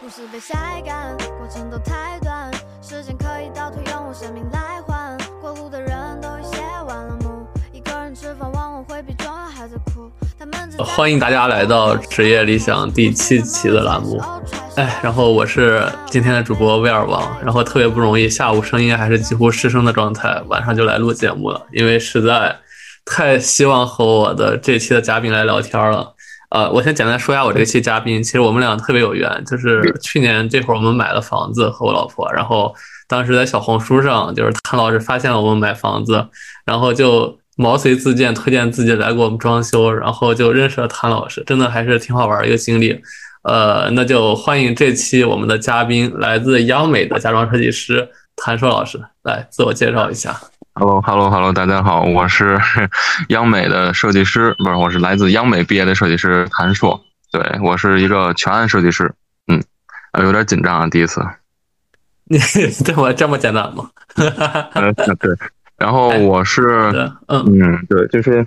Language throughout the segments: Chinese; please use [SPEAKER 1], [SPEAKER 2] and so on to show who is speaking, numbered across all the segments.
[SPEAKER 1] 不是被晒干，过程都太短，时间可以倒退，用我生命来换。过路的人都已写完了幕，一个人吃饭，往往会比重要还在哭。他们只
[SPEAKER 2] 欢迎大家来到职业理想第七期的栏目。哎，然后我是今天的主播威尔王，然后特别不容易，下午声音还是几乎失声的状态，晚上就来录节目了，因为实在太希望和我的这期的嘉宾来聊天了。呃，我先简单说一下我这期嘉宾，其实我们俩特别有缘，就是去年这会儿我们买了房子和我老婆，然后当时在小红书上，就是谭老师发现了我们买房子，然后就毛遂自荐推荐自己来给我们装修，然后就认识了谭老师，真的还是挺好玩的一个经历。呃，那就欢迎这期我们的嘉宾，来自央美的家装设计师谭硕老师，来自我介绍一下。
[SPEAKER 3] Hello，Hello，Hello，大家好，我是 央美的设计师，不是，我是来自央美毕业的设计师谭硕。对我是一个全案设计师，嗯，呃有点紧张啊，第一次。
[SPEAKER 2] 你对我这么简单吗？
[SPEAKER 3] 嗯，对，然后我是，
[SPEAKER 2] 对，嗯
[SPEAKER 3] 嗯，对，就是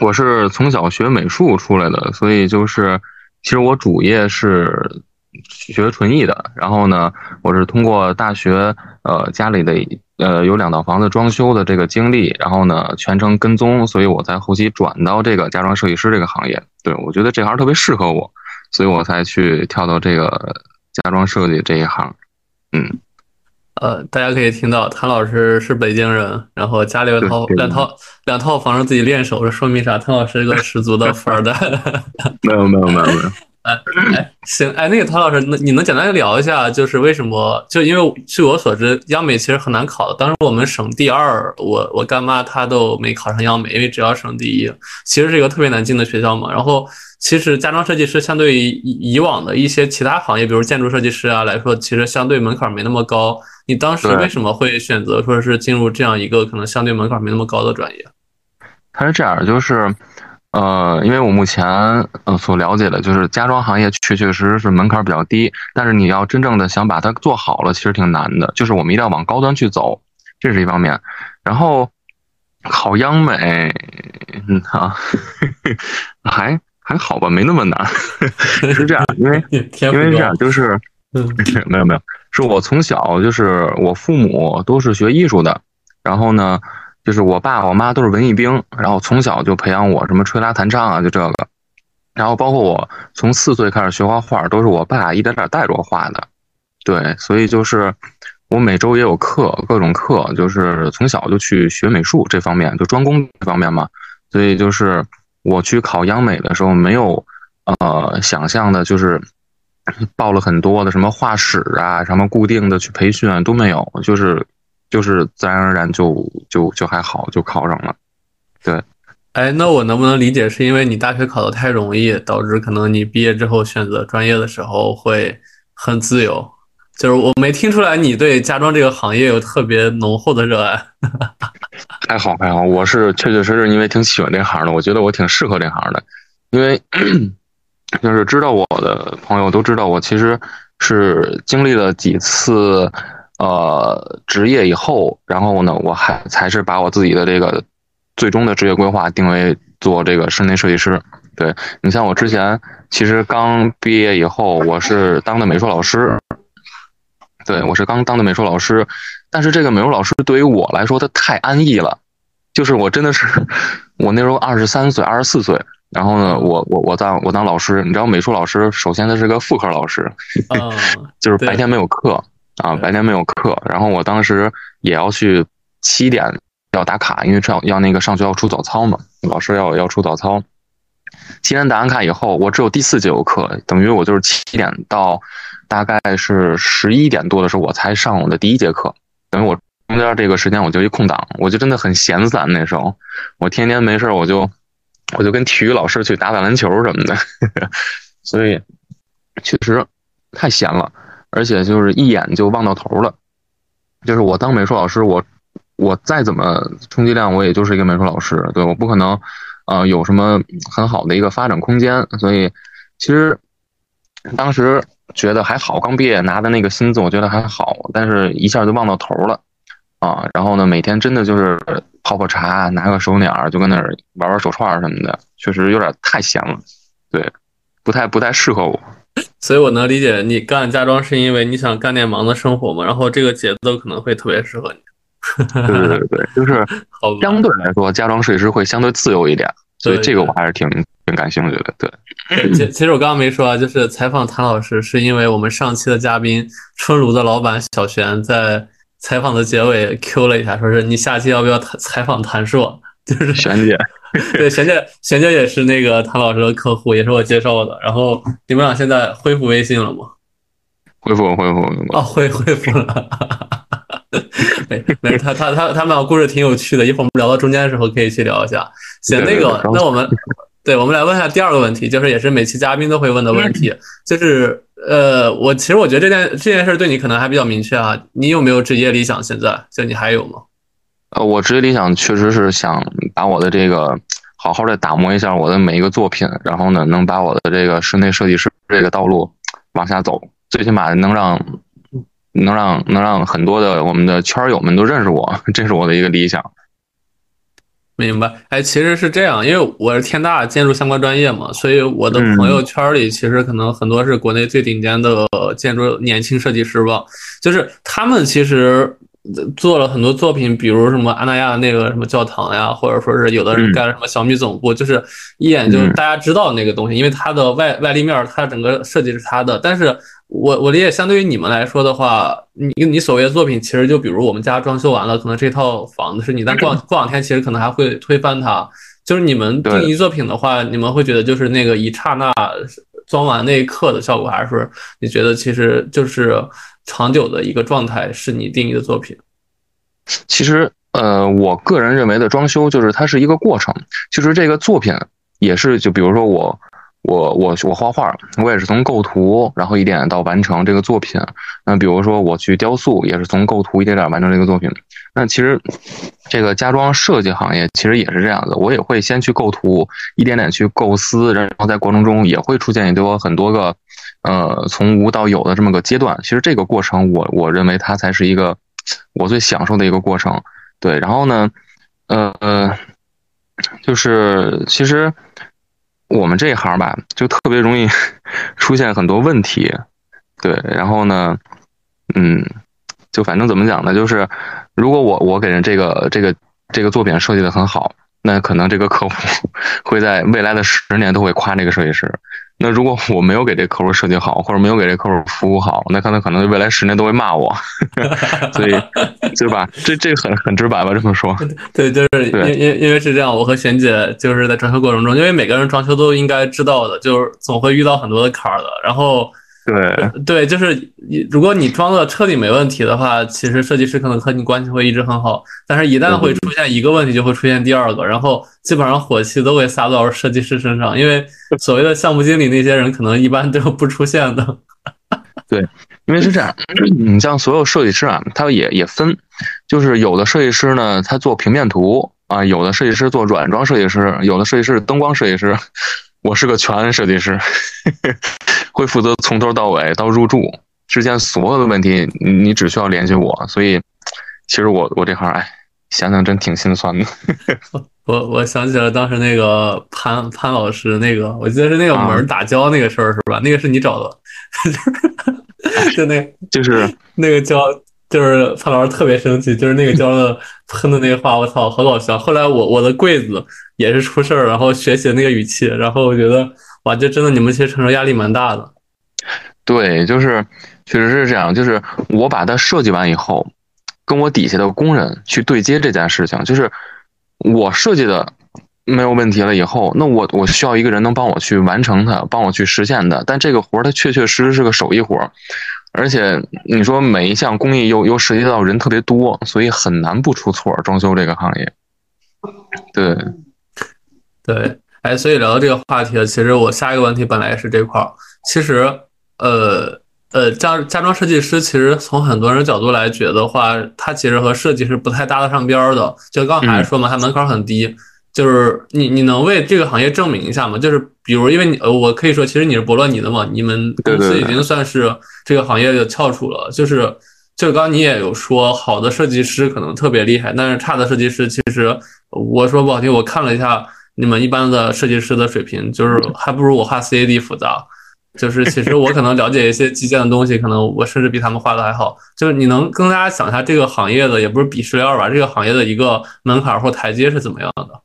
[SPEAKER 3] 我是从小学美术出来的，所以就是其实我主业是学纯艺的，然后呢，我是通过大学呃家里的呃有两套房子装修的这个经历，然后呢全程跟踪，所以我在后期转到这个家装设计师这个行业。对我觉得这行特别适合我，所以我才去跳到这个家装设计这一行。嗯，
[SPEAKER 2] 呃，大家可以听到谭老师是北京人，然后家里有套两套两套房子自己练手，这说明啥？谭老师是个十足的 富二代。
[SPEAKER 3] 没有没有没有没有，
[SPEAKER 2] 哎，行，哎，那个陶老师，那你能简单聊一下，就是为什么？就因为据我所知，央美其实很难考的。当时我们省第二，我我干妈她都没考上央美，因为只要省第一，其实是一个特别难进的学校嘛。然后，其实家装设计师相对于以以往的一些其他行业，比如建筑设计师啊来说，其实相对门槛没那么高。你当时为什么会选择说是进入这样一个可能相对门槛没那么高的专业？
[SPEAKER 3] 它是这样，就是，呃，因为我目前呃所了解的，就是家装行业确确实实是门槛比较低，但是你要真正的想把它做好了，其实挺难的。就是我们一定要往高端去走，这是一方面。然后考央美，嗯啊，还还好吧，没那么难。是这样，因为 因为是这样，，就是
[SPEAKER 2] 嗯
[SPEAKER 3] 没有没有，是我从小就是我父母都是学艺术的，然后呢，就是我爸我妈都是文艺兵，然后从小就培养我什么吹拉弹唱啊，就这个，然后包括我从四岁开始学画画，都是我爸一点点带着我画的，对，所以就是我每周也有课，各种课，就是从小就去学美术这方面，就专攻这方面嘛，所以就是我去考央美的时候，没有呃想象的，就是报了很多的什么画室啊，什么固定的去培训都没有，就是就是自然而然就就就还好，就考上了。
[SPEAKER 2] 对哎，那我能不能理解是因为你大学考的太容易，导致可能你毕业之后选择专业的时候会很自由？就是我没听出来你对家装这个行业有特别浓厚的热爱。
[SPEAKER 3] 还好还好，我是确确实实因为挺喜欢这行的，我觉得我挺适合这行的，因为 就是知道我的朋友都知道我其实是经历了几次呃职业以后，然后呢，我还才是把我自己的这个最终的职业规划定为做这个室内设计师。对你像我之前其实刚毕业以后，我是当的美术老师，对我是刚当的美术老师，但是这个美术老师对于我来说，他太安逸了。就是我真的是，我那时候二十三岁、二十四岁，然后呢，我我我当我当老师，你知道，美术老师首先他是个副科老师，
[SPEAKER 2] 嗯，
[SPEAKER 3] 就是白天没有课啊，白天没有课。然后我当时也要去七点要打卡，因为上要那个上学要出早操嘛，老师要要出早操。七点打完卡以后，我只有第四节有课，等于我就是七点到大概是十一点多的时候，我才上我的第一节课，等于我中间这个时间我就一空档，我就真的很闲散。那时候我天天没事儿我就我就跟体育老师去打打篮球什么的，所以确实太闲了，而且就是一眼就望到头了。就是我当美术老师，我我再怎么充其量我也就是一个美术老师，对，我不可能呃有什么很好的一个发展空间，所以其实当时觉得还好，刚毕业拿的那个薪资我觉得还好，但是一下就望到头了啊。然后呢，每天真的就是泡泡茶，拿个手鸟就跟那儿玩玩手串什么的，确实有点太闲了，对，不太不太适合我。
[SPEAKER 2] 所以我能理解你干家装是因为你想干点忙的生活嘛，然后这个节奏可能会特别适合你。
[SPEAKER 3] 对对对对，就是 相对来说，家装设计师会相对自由一点，所以这个我还是挺挺感兴趣的。对，
[SPEAKER 2] 其其实我刚刚没说啊，就是采访谭老师，是因为我们上期的嘉宾春炉的老板小璇在采访的结尾 Q 了一下，说是你下期要不要采访谭硕？就是
[SPEAKER 3] 璇 姐，
[SPEAKER 2] 对，璇姐，璇姐也是那个谭老师的客户，也是我介绍的。然后你们俩现在恢复微信了吗？
[SPEAKER 3] 恢复，恢复，
[SPEAKER 2] 哦，恢恢复了。没没事，他他他他们俩故事挺有趣的，一会儿我们聊到中间的时候可以去聊一下。行，那个，那我们对，我们来问一下第二个问题，就是也是每期嘉宾都会问的问题，就是呃，我其实我觉得这件这件事对你可能还比较明确啊，你有没有职业理想？现在就你还有吗？
[SPEAKER 3] 呃，我职业理想确实是想把我的这个好好的打磨一下我的每一个作品，然后呢，能把我的这个室内设计师这个道路往下走，最起码能让。能让能让很多的我们的圈友们都认识我，这是我的一个理想。
[SPEAKER 2] 明白？哎，其实是这样，因为我是天大建筑相关专业嘛，所以我的朋友圈里其实可能很多是国内最顶尖的建筑年轻设计师吧，就是他们其实做了很多作品，比如什么安那亚那个什么教堂呀，或者说是有的人干什么小米总部，就是一眼就是大家知道那个东西，因为它的外外立面，它整个设计是它的，但是。我我理解，相对于你们来说的话，你你所谓的作品，其实就比如我们家装修完了，可能这套房子是你，但过过两天其实可能还会推翻它。就是你们定义作品的话，你们会觉得就是那个一刹那装完那一刻的效果，还是说你觉得其实就是长久的一个状态是你定义的作品？
[SPEAKER 3] 其实，呃，我个人认为的装修就是它是一个过程，就是这个作品也是，就比如说我。我我我画画，我也是从构图，然后一点到完成这个作品。那比如说我去雕塑，也是从构图一点点完成这个作品。那其实这个家装设计行业其实也是这样的，我也会先去构图，一点点去构思，然后在过程中也会出现多很多个，呃，从无到有的这么个阶段。其实这个过程，我我认为它才是一个我最享受的一个过程。对，然后呢，呃呃，就是其实。我们这一行吧，就特别容易 出现很多问题，对。然后呢，嗯，就反正怎么讲呢，就是如果我我给人这个这个这个作品设计的很好。那可能这个客户 会在未来的十年都会夸这个设计师。那如果我没有给这客户设计好，或者没有给这客户服务好，那可能可能未来十年都会骂我。所以，对吧？这这很很直白吧？这么说。
[SPEAKER 2] 对，就是因因因为是这样，我和璇姐就是在装修过程中，因为每个人装修都应该知道的，就是总会遇到很多的坎儿的。然后。
[SPEAKER 3] 对
[SPEAKER 2] 对，就是你，如果你装的彻底没问题的话，其实设计师可能和你关系会一直很好。但是，一旦会出现一个问题，就会出现第二个，然后基本上火气都会撒到设计师身上。因为所谓的项目经理那些人，可能一般都不出现的。
[SPEAKER 3] 对，因为是这样，你像所有设计师啊，他也也分，就是有的设计师呢，他做平面图啊，有的设计师做软装设计师，有的设计师灯光设计师。我是个全设计师，会负责从头到尾到入住之间所有的问题，你只需要联系我。所以，其实我我这行，哎，想想真挺心酸的。
[SPEAKER 2] 我我想起了当时那个潘潘老师那个，我记得是那个门打胶那个事儿是吧？那个是你找的，就那，
[SPEAKER 3] 就是
[SPEAKER 2] 那个胶。就是潘老师特别生气，就是那个胶的喷的那个话，我操，好搞笑。后来我我的柜子也是出事儿，然后学习那个语气，然后我觉得哇，就真的你们其实承受压力蛮大的。
[SPEAKER 3] 对，就是确实是这样。就是我把它设计完以后，跟我底下的工人去对接这件事情，就是我设计的没有问题了以后，那我我需要一个人能帮我去完成它，帮我去实现的。但这个活儿它确确实实是个手艺活儿。而且你说每一项工艺又又涉及到人特别多，所以很难不出错。装修这个行业，对，
[SPEAKER 2] 对，哎，所以聊到这个话题了。其实我下一个问题本来也是这块儿。其实，呃呃，家家装设计师其实从很多人角度来觉得话，他其实和设计是不太搭得上边儿的。就刚才说嘛，他门槛很低。就是你，你能为这个行业证明一下吗？就是比如，因为你，呃，我可以说，其实你是博洛尼的嘛，你们公司已经算是这个行业的翘楚了。就是，就刚你也有说，好的设计师可能特别厉害，但是差的设计师，其实我说不好听，我看了一下你们一般的设计师的水平，就是还不如我画 CAD 复杂。就是其实我可能了解一些基建的东西，可能我甚至比他们画的还好。就是你能跟大家讲一下这个行业的，也不是鄙视链吧，这个行业的一个门槛或台阶是怎么样的？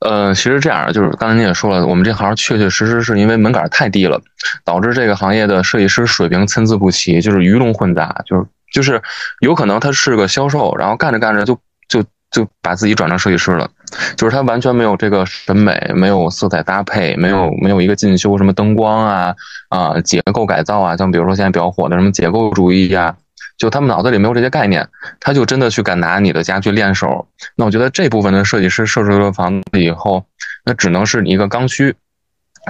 [SPEAKER 3] 呃，其实这样，就是刚才你也说了，我们这行确确实实是因为门槛太低了，导致这个行业的设计师水平参差不齐，就是鱼龙混杂，就是就是有可能他是个销售，然后干着干着就就就把自己转成设计师了，就是他完全没有这个审美，没有色彩搭配，没有没有一个进修什么灯光啊啊结构改造啊，像比如说现在比较火的什么结构主义呀。就他们脑子里没有这些概念，他就真的去敢拿你的家去练手。那我觉得这部分的设计师设置了房子以后，那只能是你一个刚需。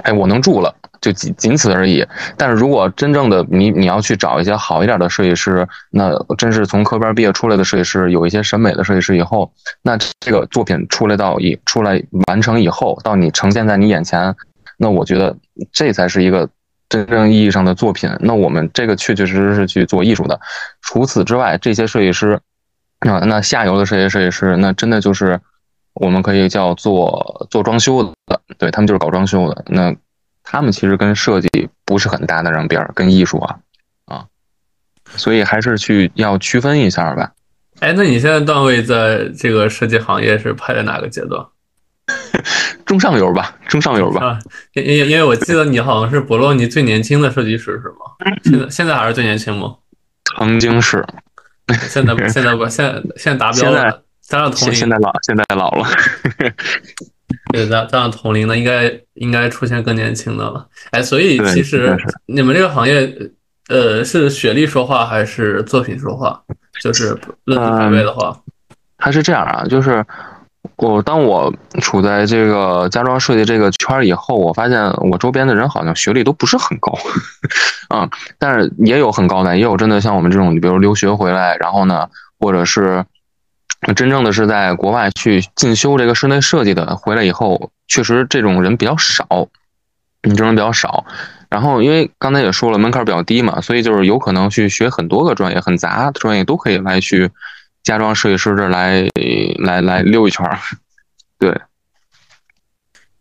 [SPEAKER 3] 哎，我能住了，就仅仅此而已。但是如果真正的你你要去找一些好一点的设计师，那真是从科班毕业出来的设计师，有一些审美的设计师以后，那这个作品出来到一出来完成以后，到你呈现在你眼前，那我觉得这才是一个。真正意义上的作品，那我们这个确确实实是去做艺术的。除此之外，这些设计师，啊，那下游的这些设计师，那真的就是我们可以叫做做装修的，对他们就是搞装修的。那他们其实跟设计不是很搭得上边儿，跟艺术啊啊，所以还是去要区分一下吧。
[SPEAKER 2] 哎，那你现在段位在这个设计行业是排在哪个阶段？
[SPEAKER 3] 中上游吧，中上游吧。
[SPEAKER 2] 啊，因因因为我记得你好像是博洛尼最年轻的设计师是吗？现在现在还是最年轻吗？
[SPEAKER 3] 曾经是，
[SPEAKER 2] 现在现在不，现在现在达标了。咱俩同龄，
[SPEAKER 3] 现在老，现在老了。
[SPEAKER 2] 对，咱咱俩同龄的，应该应该出现更年轻的了。哎，所以其实你们这个行业，呃，是学历说话还是作品说话？就是论品排位的话，
[SPEAKER 3] 它是这样啊，就是。我当我处在这个家装设计这个圈儿以后，我发现我周边的人好像学历都不是很高，啊，但是也有很高的，也有真的像我们这种，你比如留学回来，然后呢，或者是真正的是在国外去进修这个室内设计的，回来以后，确实这种人比较少，你这种比较少。然后因为刚才也说了，门槛比较低嘛，所以就是有可能去学很多个专业，很杂的专业都可以来去。家装设计师这来来来溜一圈儿，对，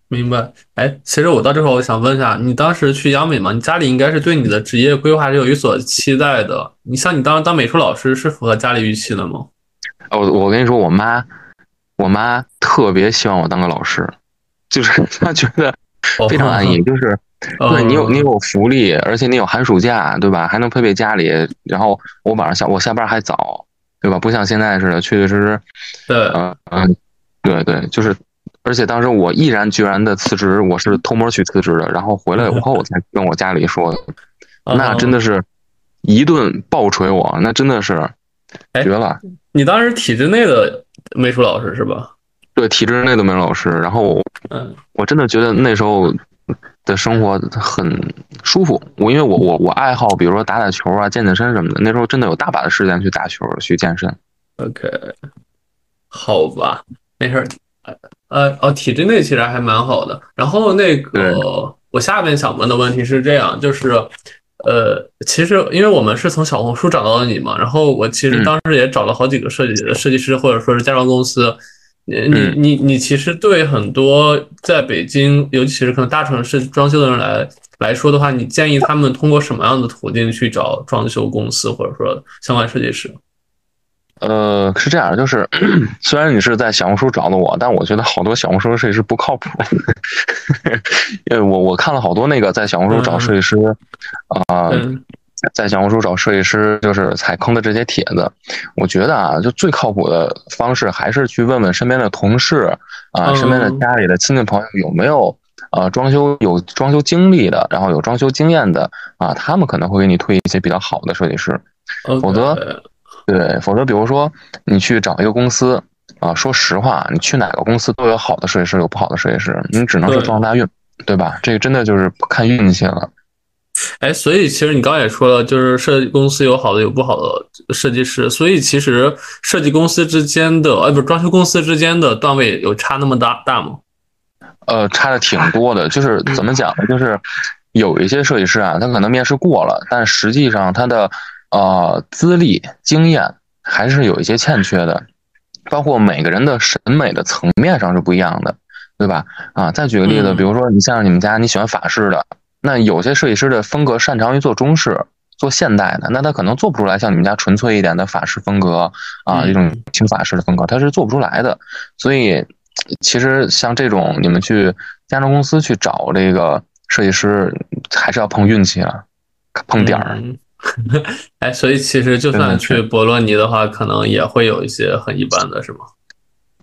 [SPEAKER 2] 明白。哎，其实我到这块，我想问一下，你当时去央美嘛？你家里应该是对你的职业规划是有有所期待的。你像你当时当美术老师，是符合家里预期的吗？
[SPEAKER 3] 哦，我跟你说，我妈，我妈特别希望我当个老师，就是 她觉得非常安逸，就是对你有你有福利，而且你有寒暑假，对吧？还能陪陪家里，然后我晚上下我下班还早。对吧？不像现在似的，确确实实，
[SPEAKER 2] 对，
[SPEAKER 3] 嗯嗯，对对，就是，而且当时我毅然决然的辞职，我是偷摸去辞职的，然后回来以后我才跟我家里说的，那真的是一顿暴锤我，那真的是绝了。
[SPEAKER 2] 你当时体制内的美术老师是吧？
[SPEAKER 3] 对，体制内的美术老师，然后，嗯，我真的觉得那时候。的生活很舒服，我因为我我我爱好，比如说打打球啊、健健身什么的。那时候真的有大把的时间去打球、去健身。
[SPEAKER 2] OK，好吧，没事儿。呃哦，体制内其实还蛮好的。然后那个，我下面想问的问题是这样，就是呃，其实因为我们是从小红书找到的你嘛，然后我其实当时也找了好几个设计设计师或者说是家装公司。你你你你其实对很多在北京，尤其是可能大城市装修的人来来说的话，你建议他们通过什么样的途径去找装修公司或者说相关设计师？
[SPEAKER 3] 呃，是这样，就是 虽然你是在小红书找的我，但我觉得好多小红书设计师不靠谱。因为我我看了好多那个在小红书找设计师啊。在小红书找设计师，就是踩坑的这些帖子，我觉得啊，就最靠谱的方式还是去问问身边的同事啊，身边的家里的亲戚朋友有没有呃装修有装修经历的，然后有装修经验的啊，他们可能会给你推一些比较好的设计师。否则，对，否则比如说你去找一个公司啊，说实话，你去哪个公司都有好的设计师，有不好的设计师，你只能是撞大运，对吧？这个真的就是看运气了。
[SPEAKER 2] 哎，所以其实你刚才也说了，就是设计公司有好的有不好的设计师，所以其实设计公司之间的，哎，不是装修公司之间的段位有差那么大大吗？
[SPEAKER 3] 呃，差的挺多的，就是怎么讲呢？就是有一些设计师啊，他可能面试过了，但实际上他的呃资历经验还是有一些欠缺的，包括每个人的审美的层面上是不一样的，对吧？啊，再举个例子，比如说你像你们家你喜欢法式的。那有些设计师的风格擅长于做中式、做现代的，那他可能做不出来像你们家纯粹一点的法式风格啊，一种轻法式的风格，他是做不出来的。所以，其实像这种你们去家装公司去找这个设计师，还是要碰运气了，碰点儿。
[SPEAKER 2] 嗯 哎，所以其实就算去博洛尼的话，可能也会有一些很一般的，是吗？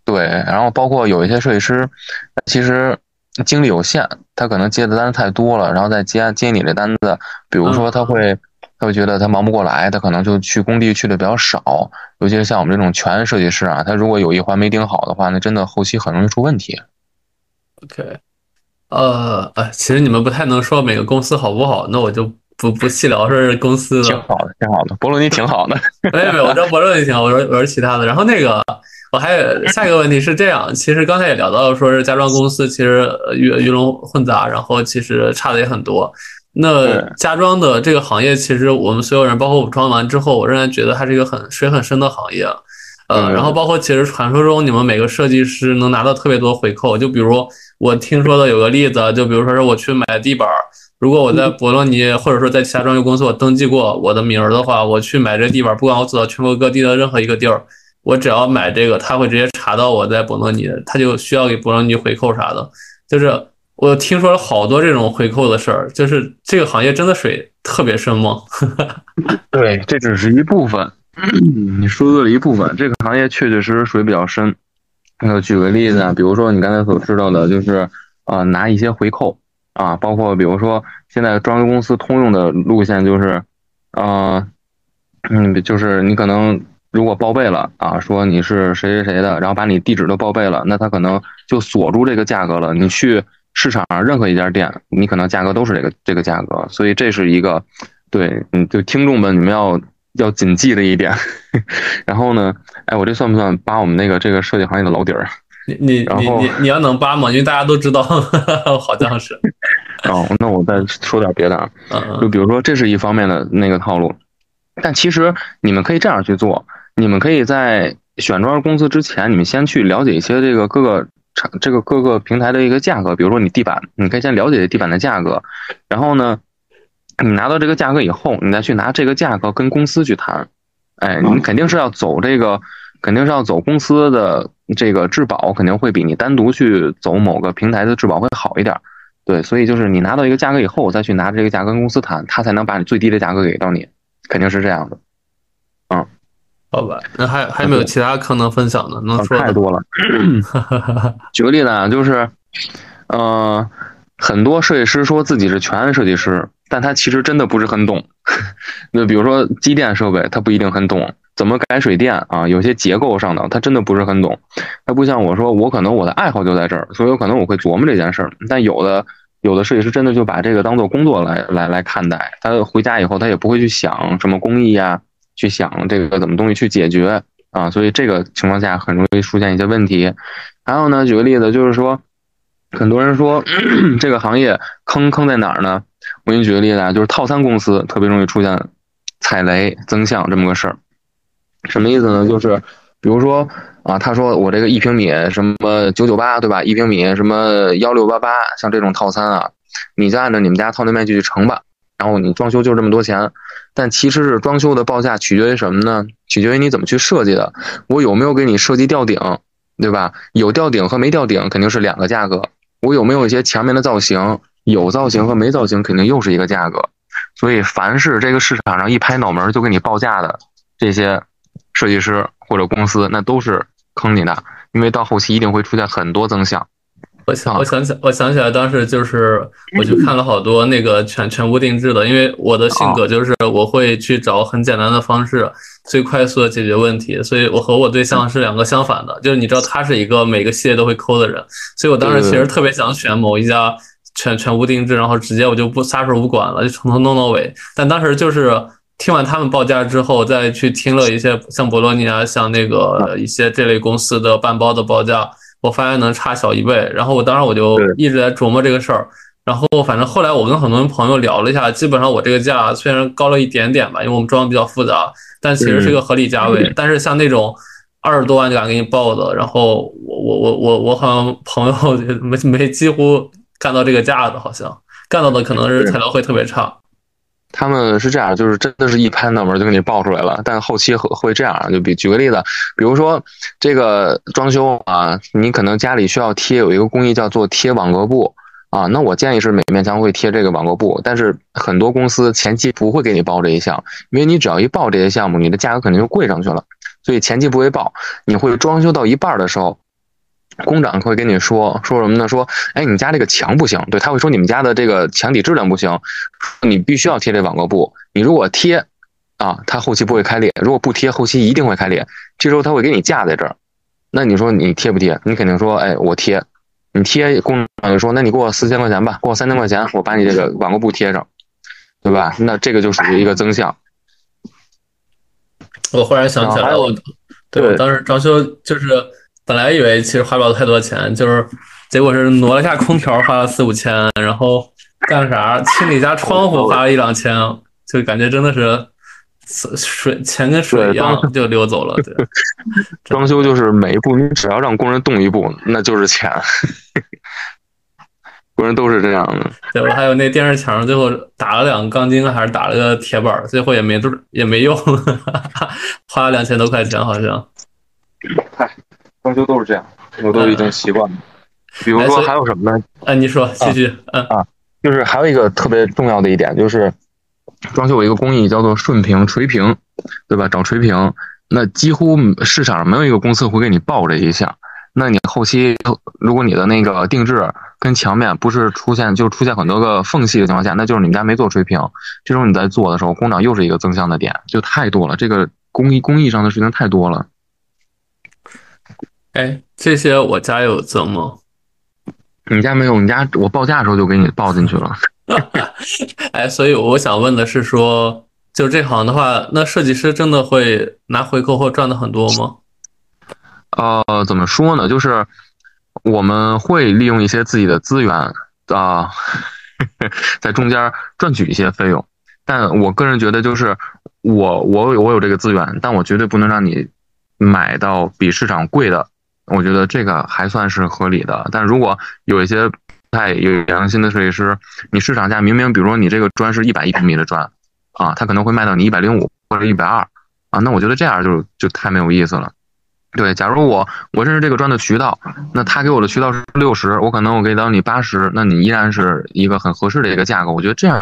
[SPEAKER 3] 对，然后包括有一些设计师，其实精力有限，他可能接的单子太多了，然后再接接你这单子，比如说他会他会觉得他忙不过来，他可能就去工地去的比较少，尤其是像我们这种全设计师啊，他如果有一环没盯好的话，那真的后期很容易出问题。
[SPEAKER 2] OK，呃，哎，其实你们不太能说每个公司好不好，那我就不不细聊是公司的。
[SPEAKER 3] 挺好的，挺好的，博洛尼挺好的。
[SPEAKER 2] 没有没有，我知道博洛尼挺好，我说我说其他的。然后那个我还有下一个问题是这样，其实刚才也聊到了，说是家装公司其实呃鱼鱼龙混杂，然后其实差的也很多。那家装的这个行业，其实我们所有人，包括我装完之后，我仍然觉得它是一个很水很深的行业。然后包括其实传说中你们每个设计师能拿到特别多回扣，就比如我听说的有个例子，就比如说是我去买地板儿，如果我在博洛尼或者说在其他装修公司我登记过我的名儿的话，我去买这地板，不管我走到全国各地的任何一个地儿，我只要买这个，他会直接查到我在博洛尼，他就需要给博洛尼回扣啥的。就是我听说了好多这种回扣的事儿，就是这个行业真的水特别深吗？
[SPEAKER 3] 对，这只是一部分，你说对了一部分。这个行业确确实实水比较深。呃，举个例子啊，比如说你刚才所知道的，就是呃拿一些回扣啊，包括比如说现在装修公司通用的路线就是，呃，嗯，就是你可能如果报备了啊，说你是谁谁谁的，然后把你地址都报备了，那他可能就锁住这个价格了。你去市场上任何一家店，你可能价格都是这个这个价格，所以这是一个。对，嗯，就听众们，你们要要谨记的一点。然后呢，哎，我这算不算扒我们那个这个设计行业的老底儿？
[SPEAKER 2] 你你你你你要能扒吗？因为大家都知道，好像是，
[SPEAKER 3] 哦，那我再说点别的啊，
[SPEAKER 2] 嗯
[SPEAKER 3] 就比如说这是一方面的那个套路，但其实你们可以这样去做，你们可以在选装修公司之前，你们先去了解一些这个各个厂这个各个平台的一个价格，比如说你地板，你可以先了解地板的价格，然后呢，你拿到这个价格以后，你再去拿这个价格跟公司去谈，哎，你肯定是要走这个，肯定是要走公司的这个质保，肯定会比你单独去走某个平台的质保会好一点。对，所以就是你拿到一个价格以后，我再去拿这个价格跟公司谈，他才能把你最低的价格给到你，肯定是这样的。
[SPEAKER 2] 嗯好吧，那还还有没有其他可能分享的？能
[SPEAKER 3] 啊
[SPEAKER 2] 说的？
[SPEAKER 3] 太多了。举个例子啊，就是，呃，很多设计师说自己是全案设计师，但他其实真的不是很懂。那比如说机电设备，他不一定很懂；怎么改水电啊，有些结构上的他真的不是很懂。他不像我说，我可能我的爱好就在这儿，所以有可能我会琢磨这件事儿。但有的有的设计师真的就把这个当做工作来来来看待，他回家以后他也不会去想什么工艺呀、去想这个怎么东西去解决啊，所以这个情况下很容易出现一些问题。还有呢，举个例子，就是说，很多人说 这个行业坑坑在哪儿呢？我给你举个例子啊，就是套餐公司特别容易出现踩雷增项这么个事儿。什么意思呢？就是比如说啊，他说我这个一平米什么九九八对吧？一平米什么幺六八八，像这种套餐啊，你就按照你们家套内面积去乘吧。然后你装修就这么多钱，但其实是装修的报价取决于什么呢？取决于你怎么去设计的。我有没有给你设计吊顶，对吧？有吊顶和没吊顶肯定是两个价格。我有没有一些墙面的造型？有造型和没造型肯定又是一个价格。所以，凡是这个市场上一拍脑门就给你报价的这些设计师或者公司，那都是坑你的，因为到后期一定会出现很多增项。
[SPEAKER 2] 我想，我想起，我想起来，当时就是我去看了好多那个全全屋定制的，因为我的性格就是我会去找很简单的方式，最快速的解决问题，所以我和我对象是两个相反的，就是你知道他是一个每个系列都会抠的人，所以我当时其实特别想选某一家全全屋定制，然后直接我就不撒手不管了，就从头弄到尾。但当时就是听完他们报价之后，再去听了一些像博洛尼啊，像那个一些这类公司的半包的报价。我发现能差小一倍，然后我当时我就一直在琢磨这个事儿，然后反正后来我跟很多朋友聊了一下，基本上我这个价虽然高了一点点吧，因为我们装的比较复杂，但其实是一个合理价位。但是像那种二十多万就敢给你报的，然后我我我我我好像朋友 没没几乎干到这个价的，好像干到的可能是材料会特别差。
[SPEAKER 3] 他们是这样，就是真的是一拍脑门就给你爆出来了，但后期会会这样，就比举个例子，比如说这个装修啊，你可能家里需要贴有一个工艺叫做贴网格布啊，那我建议是每面墙会贴这个网格布，但是很多公司前期不会给你报这一项，因为你只要一报这些项目，你的价格肯定就贵上去了，所以前期不会报，你会装修到一半的时候。工长会跟你说说什么呢？说，哎，你家这个墙不行，对他会说你们家的这个墙体质量不行，你必须要贴这网格布。你如果贴，啊，它后期不会开裂；如果不贴，后期一定会开裂。这时候他会给你架在这儿，那你说你贴不贴？你肯定说，哎，我贴。你贴，工长就说，那你给我四千块钱吧，给我三千块钱，我把你这个网格布贴上，对吧？那这个就属于一个增项。
[SPEAKER 2] 我忽然想起来我，对我当时装修就是。本来以为其实花不了太多钱，就是结果是挪了一下空调，花了四五千，然后干啥？清理一下窗户，花了一两千，就感觉真的是水钱跟水一样就溜走了。对，
[SPEAKER 3] 装修就是每一步，你只要让工人动一步，那就是钱。工人都是这样的。
[SPEAKER 2] 对，我还有那电视墙，最后打了两个钢筋，还是打了个铁板，最后也没也没用，花了两千多块钱，好像。
[SPEAKER 3] 嗨。装修都是这样，我都已经习惯了。比如说还有什么呢？
[SPEAKER 2] 哎，你说继续。嗯
[SPEAKER 3] 啊，就是还有一个特别重要的一点，就是装修有一个工艺叫做顺平垂平，对吧？找垂平，那几乎市场上没有一个公司会给你报这一项。那你后期如果你的那个定制跟墙面不是出现就出现很多个缝隙的情况下，那就是你们家没做垂平。这时候你在做的时候，工长又是一个增项的点，就太多了。这个工艺工艺上的事情太多了。
[SPEAKER 2] 哎，这些我家有增吗？
[SPEAKER 3] 你家没有？你家我报价的时候就给你报进去了。
[SPEAKER 2] 哎，所以我想问的是，说就这行的话，那设计师真的会拿回扣或赚的很多吗？
[SPEAKER 3] 呃，怎么说呢？就是我们会利用一些自己的资源啊，在中间赚取一些费用。但我个人觉得，就是我我我有这个资源，但我绝对不能让你买到比市场贵的。我觉得这个还算是合理的，但如果有一些不太有良心的设计师，你市场价明明，比如说你这个砖是一百一平米的砖，啊，他可能会卖到你一百零五或者一百二，啊，那我觉得这样就就太没有意思了。对，假如我我认识这个砖的渠道，那他给我的渠道是六十，我可能我给到你八十，那你依然是一个很合适的一个价格，我觉得这样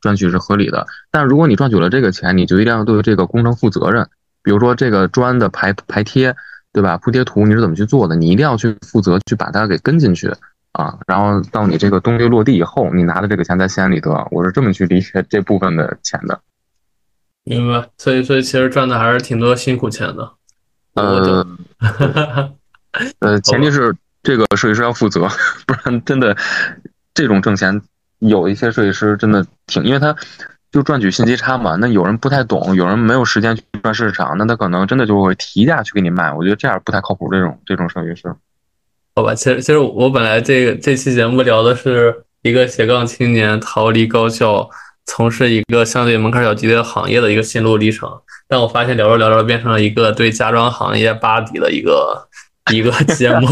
[SPEAKER 3] 赚取是合理的。但如果你赚取了这个钱，你就一定要对这个工程负责任，比如说这个砖的排排贴。对吧？铺贴图你是怎么去做的？你一定要去负责去把它给跟进去啊！然后到你这个东西落地以后，你拿的这个钱在心安理得。我是这么去理解这部分的钱的。
[SPEAKER 2] 明白。所以，所以其实赚的还是挺多辛苦钱的。
[SPEAKER 3] 呃，呃，前提是这个设计师要负责，不然真的这种挣钱，有一些设计师真的挺，因为他。就赚取信息差嘛，那有人不太懂，有人没有时间去赚市场，那他可能真的就会提价去给你卖。我觉得这样不太靠谱。这种这种设计师，
[SPEAKER 2] 好吧，其实其实我本来这个这期节目聊的是一个斜杠青年逃离高校，从事一个相对门槛较低的行业的一个心路历程，但我发现聊着聊着变成了一个对家装行业扒底的一个一个节目，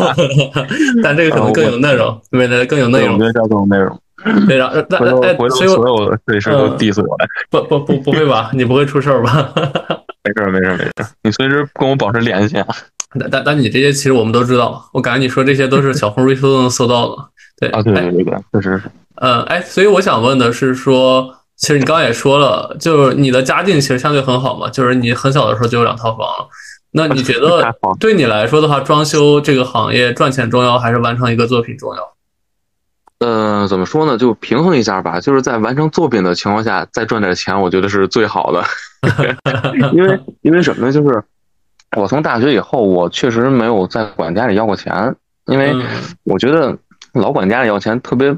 [SPEAKER 2] 但这个可能更有内容，为了更有内容，
[SPEAKER 3] 我觉得更有内容。
[SPEAKER 2] 对，然后那哎，所以
[SPEAKER 3] 所有的设计师都 diss 我，
[SPEAKER 2] 不不不，不会吧？你不会出事儿吧？
[SPEAKER 3] 没事没事没事，你随时跟我保持联系啊。
[SPEAKER 2] 但但但你这些其实我们都知道，我感觉你说这些都是小红书都能搜到的。对
[SPEAKER 3] 啊，对对对对，确实是。
[SPEAKER 2] 呃，哎，所以我想问的是，说其实你刚刚也说了，就是你的家境其实相对很好嘛，就是你很小的时候就有两套房。那你觉得 对你来说的话，装修这个行业赚钱重要，还是完成一个作品重要？
[SPEAKER 3] 呃，怎么说呢？就平衡一下吧。就是在完成作品的情况下，再赚点钱，我觉得是最好的。因为 因为什么呢？就是我从大学以后，我确实没有在管家里要过钱，因为我觉得老管家里要钱特别。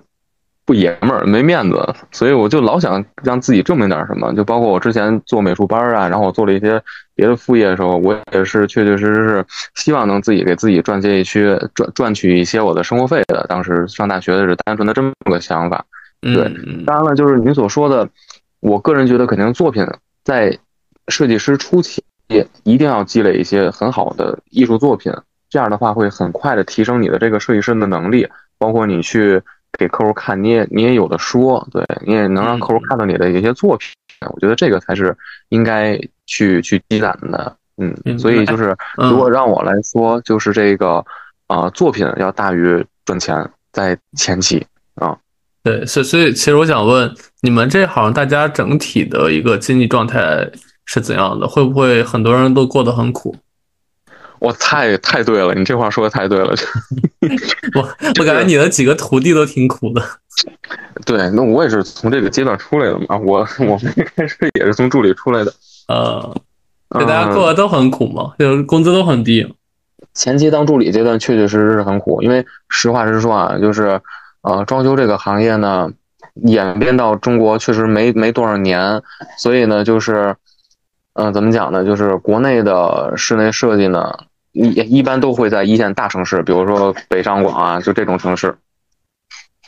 [SPEAKER 3] 不爷们儿，没面子，所以我就老想让自己证明点什么。就包括我之前做美术班啊，然后我做了一些别的副业的时候，我也是确确实实是希望能自己给自己赚些一些赚赚取一些我的生活费的。当时上大学的是单纯的这么个想法。对，当然了，就是您所说的，我个人觉得肯定作品在设计师初期也一定要积累一些很好的艺术作品，这样的话会很快的提升你的这个设计师的能力，包括你去。给客户看，你也你也有的说，对你也能让客户看到你的一些作品。我觉得这个才是应该去去积攒的。嗯，所以就是如果让我来说，就是这个啊，作品要大于赚钱，在前期啊。
[SPEAKER 2] 对，所所以其实我想问，你们这行大家整体的一个经济状态是怎样的？会不会很多人都过得很苦？
[SPEAKER 3] 我太太对了，你这话说的太对了。
[SPEAKER 2] 我我感觉你的几个徒弟都挺苦的。
[SPEAKER 3] 对，那我也是从这个阶段出来的嘛。我我们开始也是从助理出来的。
[SPEAKER 2] 呃，大家过得都很苦嘛，就是工资都很低。
[SPEAKER 3] 前期当助理阶段确确实实是很苦，因为实话实说啊，就是呃，装修这个行业呢，演变到中国确实没没多少年，所以呢，就是嗯，怎么讲呢？就是国内的室内设计呢。一一般都会在一线大城市，比如说北上广啊，就这种城市。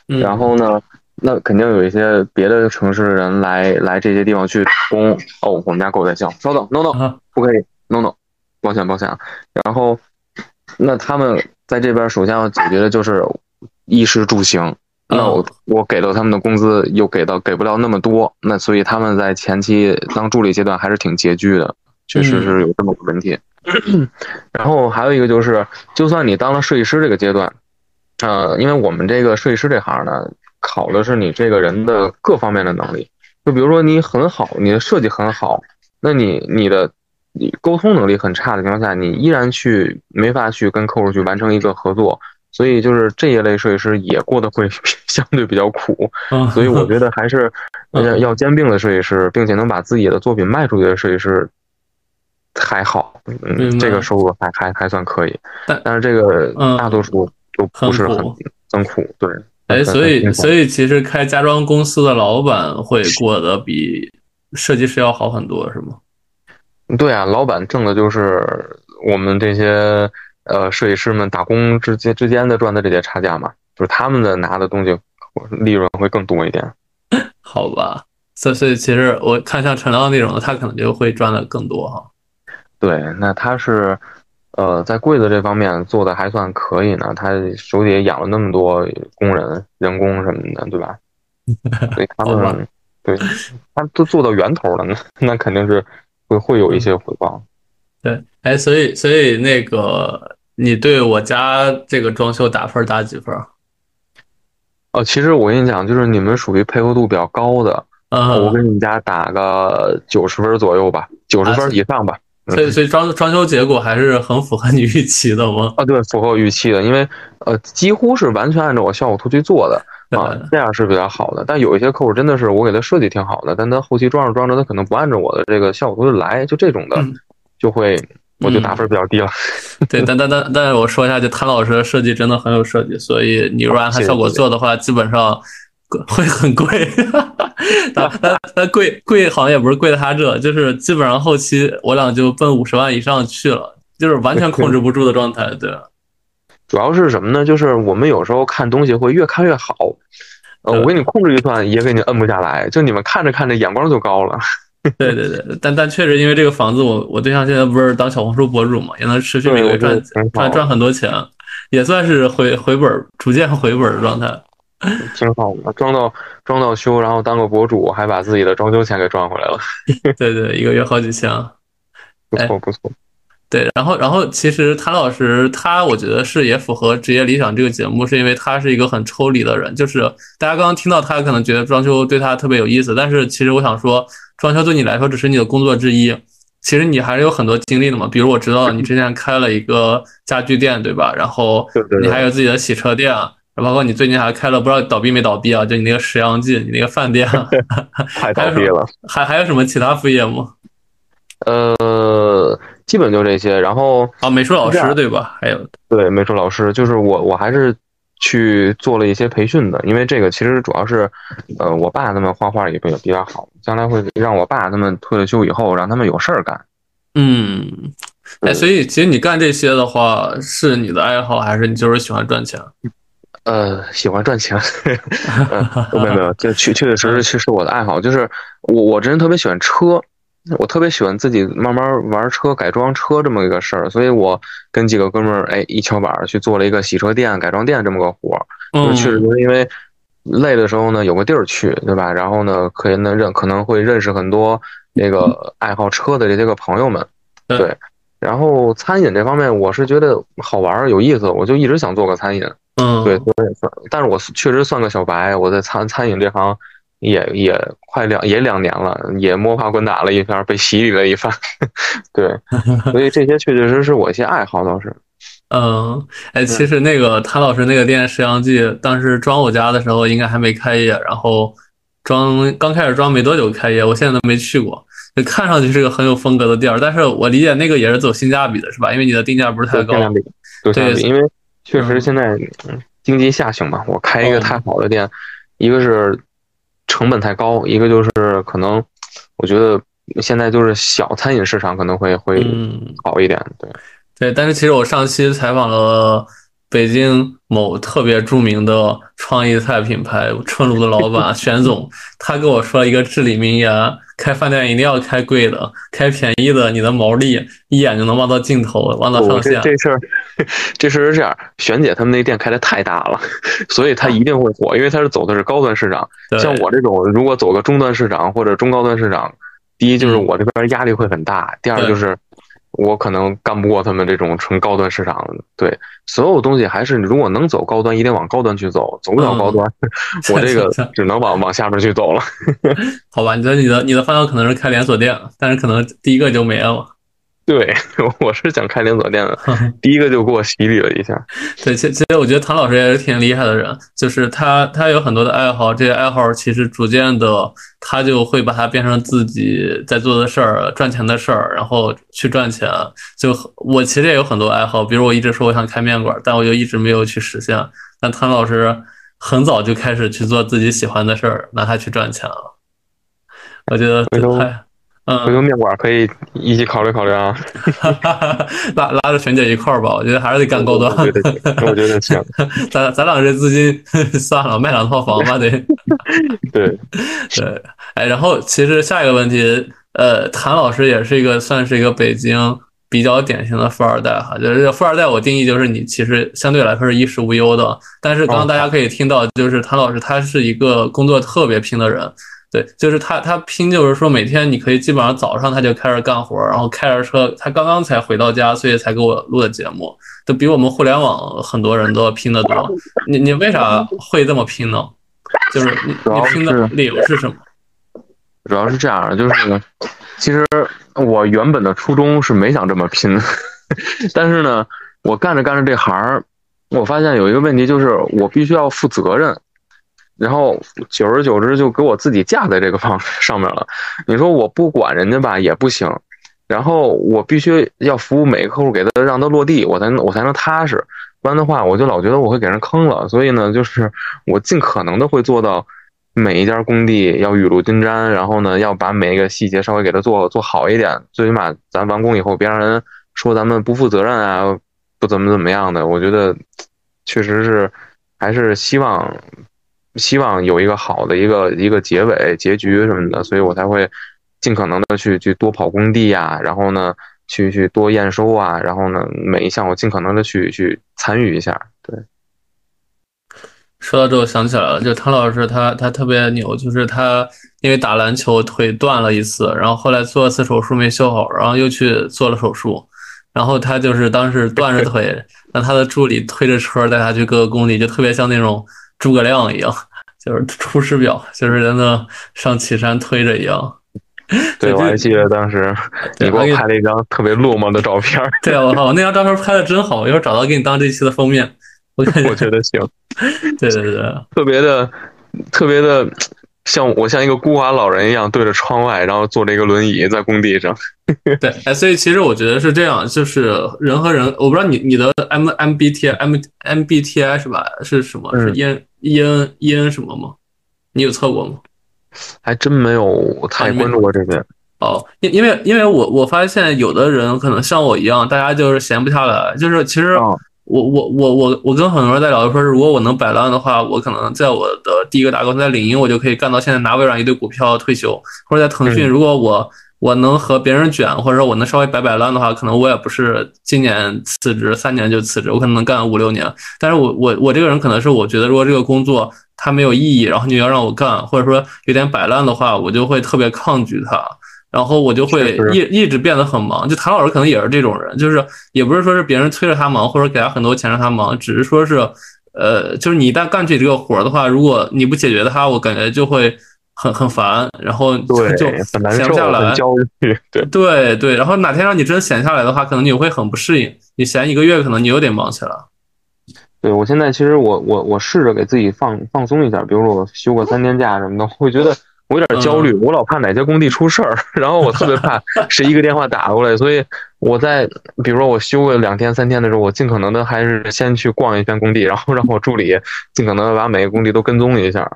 [SPEAKER 3] 然后呢，那肯定有一些别的城市的人来来这些地方去工。哦，我们家狗在叫，稍等，no no，不可以，no no，抱歉抱歉啊。然后，那他们在这边首先要解决的就是衣食住行。那我我给到他们的工资又给到给不了那么多，那所以他们在前期当助理阶段还是挺拮据的，确实是有这么个问题。然后还有一个就是，就算你当了设计师这个阶段，呃，因为我们这个设计师这行呢，考的是你这个人的各方面的能力。就比如说你很好，你的设计很好，那你你的你沟通能力很差的情况下，你依然去没法去跟客户去完成一个合作。所以就是这一类设计师也过得会 相对比较苦。所以我觉得还是 要要兼并的设计师，并且能把自己的作品卖出去的设计师。还好，嗯，这个收入还还还算可以，但但是这个大多数都不是很很苦，对。
[SPEAKER 2] 哎，所以所以其实开家装公司的老板会过得比设计师要好很多，是吗？
[SPEAKER 3] 对啊，老板挣的就是我们这些呃设计师们打工之间之间的赚的这些差价嘛，就是他们的拿的东西利润会更多一点。
[SPEAKER 2] 好吧，所所以其实我看像陈亮那种的，他可能就会赚的更多哈。
[SPEAKER 3] 对，那他是，呃，在柜子这方面做的还算可以呢。他手底下养了那么多工人、人工什么的，对吧？所以他们，对，他都做到源头了呢，那肯定是会会有一些回报。
[SPEAKER 2] 对，哎，所以所以那个，你对我家这个装修打分打几分？
[SPEAKER 3] 哦，其实我跟你讲，就是你们属于配合度比较高的，
[SPEAKER 2] 嗯，
[SPEAKER 3] 我给你们家打个九十分左右吧，九十分以上吧。
[SPEAKER 2] 所以，所以装装修结果还是很符合你预期的吗？
[SPEAKER 3] 啊，对，符合我预期的，因为呃，几乎是完全按照我效果图去做的啊，这样是比较好的。但有一些客户真的是我给他设计挺好的，但他后期装着装着，他可能不按照我的这个效果图来，就这种的，就会我就打分比较低了。
[SPEAKER 2] 对，但但但但是我说一下，就谭老师的设计真的很有设计，所以你如果按他效果做的话，基本上。会很贵，他 他他贵贵好像也不是贵在他这，就是基本上后期我俩就奔五十万以上去了，就是完全控制不住的状态。对，
[SPEAKER 3] 主要是什么呢？就是我们有时候看东西会越看越好，呃，我给你控制预算也给你摁不下来，就你们看着看着眼光就高了。
[SPEAKER 2] 对对对，但但确实因为这个房子，我我对象现在不是当小红书博主嘛，也能持续每个月赚赚赚很多钱，也算是回回本，逐渐回本的状态。
[SPEAKER 3] 挺好的，装到装到修，然后当个博主，还把自己的装修钱给赚回来了。
[SPEAKER 2] 对对，一个月好几千，
[SPEAKER 3] 不错不错。
[SPEAKER 2] 对，然后然后其实谭老师他，我觉得是也符合职业理想这个节目，是因为他是一个很抽离的人。就是大家刚刚听到他可能觉得装修对他特别有意思，但是其实我想说，装修对你来说只是你的工作之一。其实你还是有很多经历的嘛，比如我知道你之前开了一个家具店，对吧？然后你还有自己的洗车店。包括你最近还开了，不知道倒闭没倒闭啊？就你那个石阳记，你那个饭店，
[SPEAKER 3] 太倒闭了。
[SPEAKER 2] 还还有什么其他副业吗？
[SPEAKER 3] 呃，基本就这些。然后
[SPEAKER 2] 啊，美术老师对吧？还有
[SPEAKER 3] 对美术老师，就是我，我还是去做了一些培训的，因为这个其实主要是，呃，我爸他们画画也比较比较好，将来会让我爸他们退了休以后，让他们有事儿干。
[SPEAKER 2] 嗯，哎，所以其实你干这些的话，是你的爱好，还是你就是喜欢赚钱？
[SPEAKER 3] 呃，喜欢赚钱，没 有没有，这确确确实实是我的爱好。就是我我这人特别喜欢车，我特别喜欢自己慢慢玩车、改装车这么一个事儿，所以我跟几个哥们儿哎一敲板去做了一个洗车店、改装店这么个活儿。就确实因为累的时候呢，有个地儿去，对吧？然后呢，可以能认可能会认识很多那个爱好车的这些个朋友们，对。然后餐饮这方面，我是觉得好玩有意思，我就一直想做个餐饮。
[SPEAKER 2] 嗯，
[SPEAKER 3] 对，我也算但是我确实算个小白，我在餐餐饮这行也也快两也两年了，也摸爬滚打了一番，被洗礼了一番。对，所以这些确确实实我一些爱好倒是。
[SPEAKER 2] 嗯，哎，其实那个谭老师那个店石阳记，当时装我家的时候应该还没开业，然后装刚开始装没多久开业，我现在都没去过。就看上去是个很有风格的店儿，但是我理解那个也是走性价比的，是吧？因为你的定价不是太高。
[SPEAKER 3] 对，因为确实现在经济下行嘛，我开一个太好的店，一个是成本太高，一个就是可能我觉得现在就是小餐饮市场可能会会好一点。对，
[SPEAKER 2] 对，但是其实我上期采访了。北京某特别著名的创意菜品牌春炉的老板玄总，他跟我说了一个至理名言：开饭店一定要开贵的，开便宜的，你的毛利一眼就能望到尽头，望到上限。
[SPEAKER 3] 这事儿，这事儿是这样，玄姐他们那店开的太大了，所以他一定会火，因为他是走的是高端市场。像我这种，如果走个中端市场或者中高端市场，第一就是我这边压力会很大，第二就是。我可能干不过他们这种纯高端市场，对，所有东西还是如果能走高端，一定往高端去走，走不了高端，我这个 只能往往下边去走了。
[SPEAKER 2] 好吧，你的你的你的方向可能是开连锁店，但是可能第一个就没了。
[SPEAKER 3] 对，我是想开连锁店的，第一个就给我洗礼了一下。
[SPEAKER 2] 对，其其实我觉得唐老师也是挺厉害的人，就是他他有很多的爱好，这些爱好其实逐渐的他就会把它变成自己在做的事儿，赚钱的事儿，然后去赚钱。就我其实也有很多爱好，比如我一直说我想开面馆，但我就一直没有去实现。但唐老师很早就开始去做自己喜欢的事儿，拿它去赚钱了。我觉得太。嗯，
[SPEAKER 3] 回头面馆可以一起考虑考虑啊，
[SPEAKER 2] 拉拉着璇姐一块儿吧，我觉得还是得干高端。
[SPEAKER 3] 我觉得行，
[SPEAKER 2] 咱咱俩这资金算了，卖两套房吧 得。
[SPEAKER 3] 对
[SPEAKER 2] 对，哎，然后其实下一个问题，呃，谭老师也是一个算是一个北京比较典型的富二代哈，就是富二代，我定义就是你其实相对来说是衣食无忧的，但是刚刚大家可以听到，就是谭老师他是一个工作特别拼的人。对，就是他，他拼，就是说每天你可以基本上早上他就开始干活，然后开着车，他刚刚才回到家，所以才给我录的节目，都比我们互联网很多人都要拼得多。你你为啥会这么拼呢？就是你你拼的理由是什么？
[SPEAKER 3] 主要是这样，就是其实我原本的初衷是没想这么拼，但是呢，我干着干着这行，我发现有一个问题，就是我必须要负责任。然后久而久之就给我自己架在这个方 上面了。你说我不管人家吧也不行，然后我必须要服务每个客户，给他让他落地，我才能我才能踏实。不然的话，我就老觉得我会给人坑了。所以呢，就是我尽可能的会做到每一家工地要雨露均沾，然后呢要把每一个细节稍微给他做做好一点。最起码咱完工以后别让人说咱们不负责任啊，不怎么怎么样的。我觉得确实是还是希望。希望有一个好的一个一个结尾结局什么的，所以我才会尽可能的去去多跑工地呀，然后呢去去多验收啊，然后呢每一项我尽可能的去去参与一下。对，
[SPEAKER 2] 说到这，我想起来了，就汤老师他他特别牛，就是他因为打篮球腿断了一次，然后后来做了次手术没修好，然后又去做了手术，然后他就是当时断着腿，让他的助理推着车带他去各个工地，就特别像那种。诸葛亮一样，就是出师表，就是在那上岐山推着一样。
[SPEAKER 3] 对，我还记得当时你给我拍了一张特别落寞的照片。
[SPEAKER 2] 对，我靠，那张照片拍的真好，一会儿找到给你当这期的封面。
[SPEAKER 3] 我我觉得行。
[SPEAKER 2] 对对对，
[SPEAKER 3] 特别的，特别的。像我像一个孤寡老人一样对着窗外，然后坐着一个轮椅在工地上。
[SPEAKER 2] 对，哎，所以其实我觉得是这样，就是人和人，我不知道你你的 M M B T M M B T I 是吧？是什么？是 E N E N E N 什么吗？你有测过吗？
[SPEAKER 3] 还真没有太关注过这边。
[SPEAKER 2] 哦，因因为因为我我发现有的人可能像我一样，大家就是闲不下来，就是其实。我我我我我跟很多人在聊，说如果我能摆烂的话，我可能在我的第一个打工在领英，我就可以干到现在拿微软一堆股票退休，或者在腾讯，如果我我能和别人卷，或者说我能稍微摆摆烂的话，可能我也不是今年辞职，三年就辞职，我可能能干五六年。但是我我我这个人可能是我觉得，如果这个工作它没有意义，然后你要让我干，或者说有点摆烂的话，我就会特别抗拒它，然后我就会一一直变得很忙。就谭老师可能也是这种人，就是也不是说是别人催着他忙，或者给他很多钱让他忙，只是说是，呃，就是你一旦干起这个活儿的话，如果你不解决它，我感觉就会。很很烦，然后就闲不下来，
[SPEAKER 3] 焦虑，对
[SPEAKER 2] 对对，然后哪天让你真闲下来的话，可能你会很不适应。你闲一个月，可能你又得忙起来。
[SPEAKER 3] 对我现在其实我我我试着给自己放放松一下，比如说我休个三天假什么的，我觉得我有点焦虑，我老怕哪家工地出事儿，然后我特别怕 谁一个电话打过来，所以我在比如说我休个两天三天的时候，我尽可能的还是先去逛一圈工地，然后让我助理尽可能的把每个工地都跟踪一下。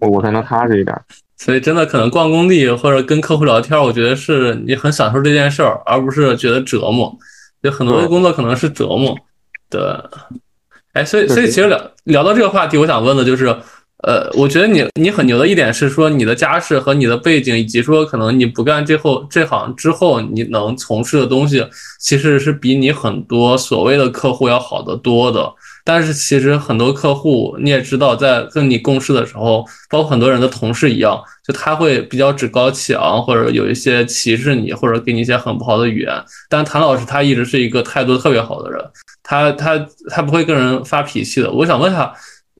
[SPEAKER 3] 我我才能踏实一点，
[SPEAKER 2] 所以真的可能逛工地或者跟客户聊天，我觉得是你很享受这件事儿，而不是觉得折磨。有很多的工作可能是折磨。对，哎，所以所以其实聊聊到这个话题，我想问的就是，呃，我觉得你你很牛的一点是说你的家世和你的背景，以及说可能你不干这后这行之后，你能从事的东西，其实是比你很多所谓的客户要好得多的。但是其实很多客户你也知道，在跟你共事的时候，包括很多人的同事一样，就他会比较趾高气昂，或者有一些歧视你，或者给你一些很不好的语言。但谭老师他一直是一个态度特别好的人，他他他不会跟人发脾气的。我想问下，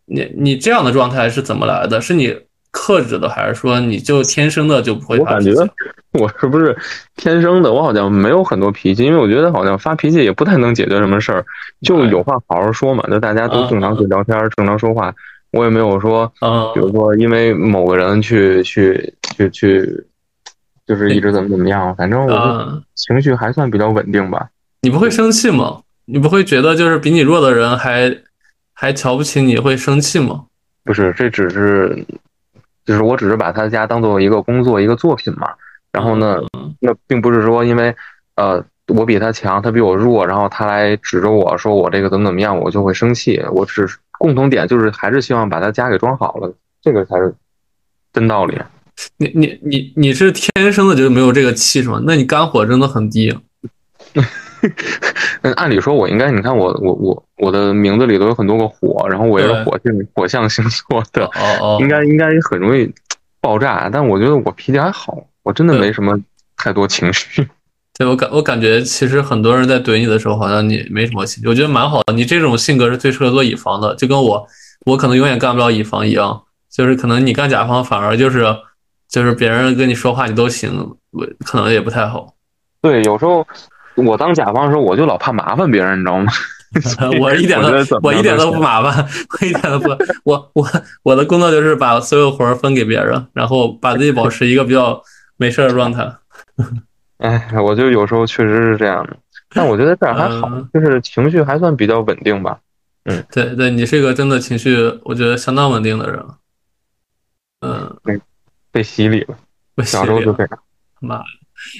[SPEAKER 2] 你你这样的状态是怎么来的？是你？克制的，还是说你就天生的就不会？
[SPEAKER 3] 我感觉我是不是天生的？我好像没有很多脾气，因为我觉得好像发脾气也不太能解决什么事儿。就有话好好说嘛，就大家都正常去聊天，正常说话。我也没有说，比如说因为某个人去去去去，就是一直怎么怎么样。反正我情绪还算比较稳定吧。
[SPEAKER 2] 你不会生气吗？你不会觉得就是比你弱的人还还瞧不起你会生气吗？
[SPEAKER 3] 不是，这只是。就是我只是把他家当做一个工作一个作品嘛，然后呢，那并不是说因为，呃，我比他强，他比我弱，然后他来指着我说我这个怎么怎么样，我就会生气。我只是共同点就是还是希望把他家给装好了，这个才是真道理。
[SPEAKER 2] 你你你你是天生的就没有这个气是吗？那你肝火真的很低。
[SPEAKER 3] 那 按理说，我应该，你看我我我我的名字里都有很多个火，然后我也是火性火象星座的，应该应该很容易爆炸。但我觉得我脾气还好，我真的没什么太多情绪。
[SPEAKER 2] 对我感我感觉，其实很多人在怼你的时候，好像你没什么情绪，我觉得蛮好的。你这种性格是最适合做乙方的，就跟我我可能永远干不了乙方一样，就是可能你干甲方反而就是就是别人跟你说话你都行，我可能也不太好。
[SPEAKER 3] 对，有时候。我当甲方的时候，我就老怕麻烦别人，你知道吗？
[SPEAKER 2] 我一点都 我一点都不麻烦，我一点都不，我我我的工作就是把所有活儿分给别人，然后把自己保持一个比较没事的状态。
[SPEAKER 3] 哎，我就有时候确实是这样的，但我觉得这样还好，就是情绪还算比较稳定吧。嗯，
[SPEAKER 2] 对对，你是一个真的情绪，我觉得相当稳定的人。嗯，
[SPEAKER 3] 被被洗礼了，小时候就这样。
[SPEAKER 2] 妈呀！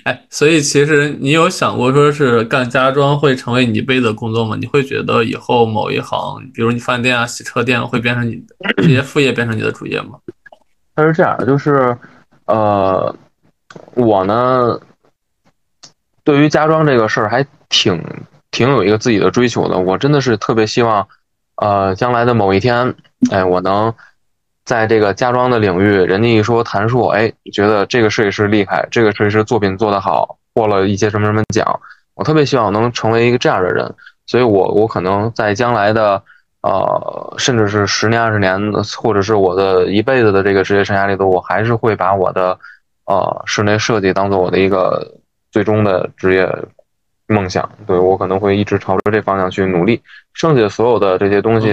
[SPEAKER 2] 哎，所以其实你有想过说是干家装会成为你一辈子的工作吗？你会觉得以后某一行，比如你饭店啊、洗车店，会变成你的这些副业变成你的主业吗？
[SPEAKER 3] 它是这样，就是呃，我呢，对于家装这个事儿还挺挺有一个自己的追求的。我真的是特别希望，呃，将来的某一天，哎，我能。在这个家装的领域，人家一说谭硕，哎，觉得这个设计师厉害，这个设计师作品做得好，获了一些什么什么奖，我特别希望能成为一个这样的人，所以我我可能在将来的，呃，甚至是十年二十年，或者是我的一辈子的这个职业生涯里头，我还是会把我的，呃，室内设计当做我的一个最终的职业。梦想，对我可能会一直朝着这方向去努力。剩下所有的这些东西，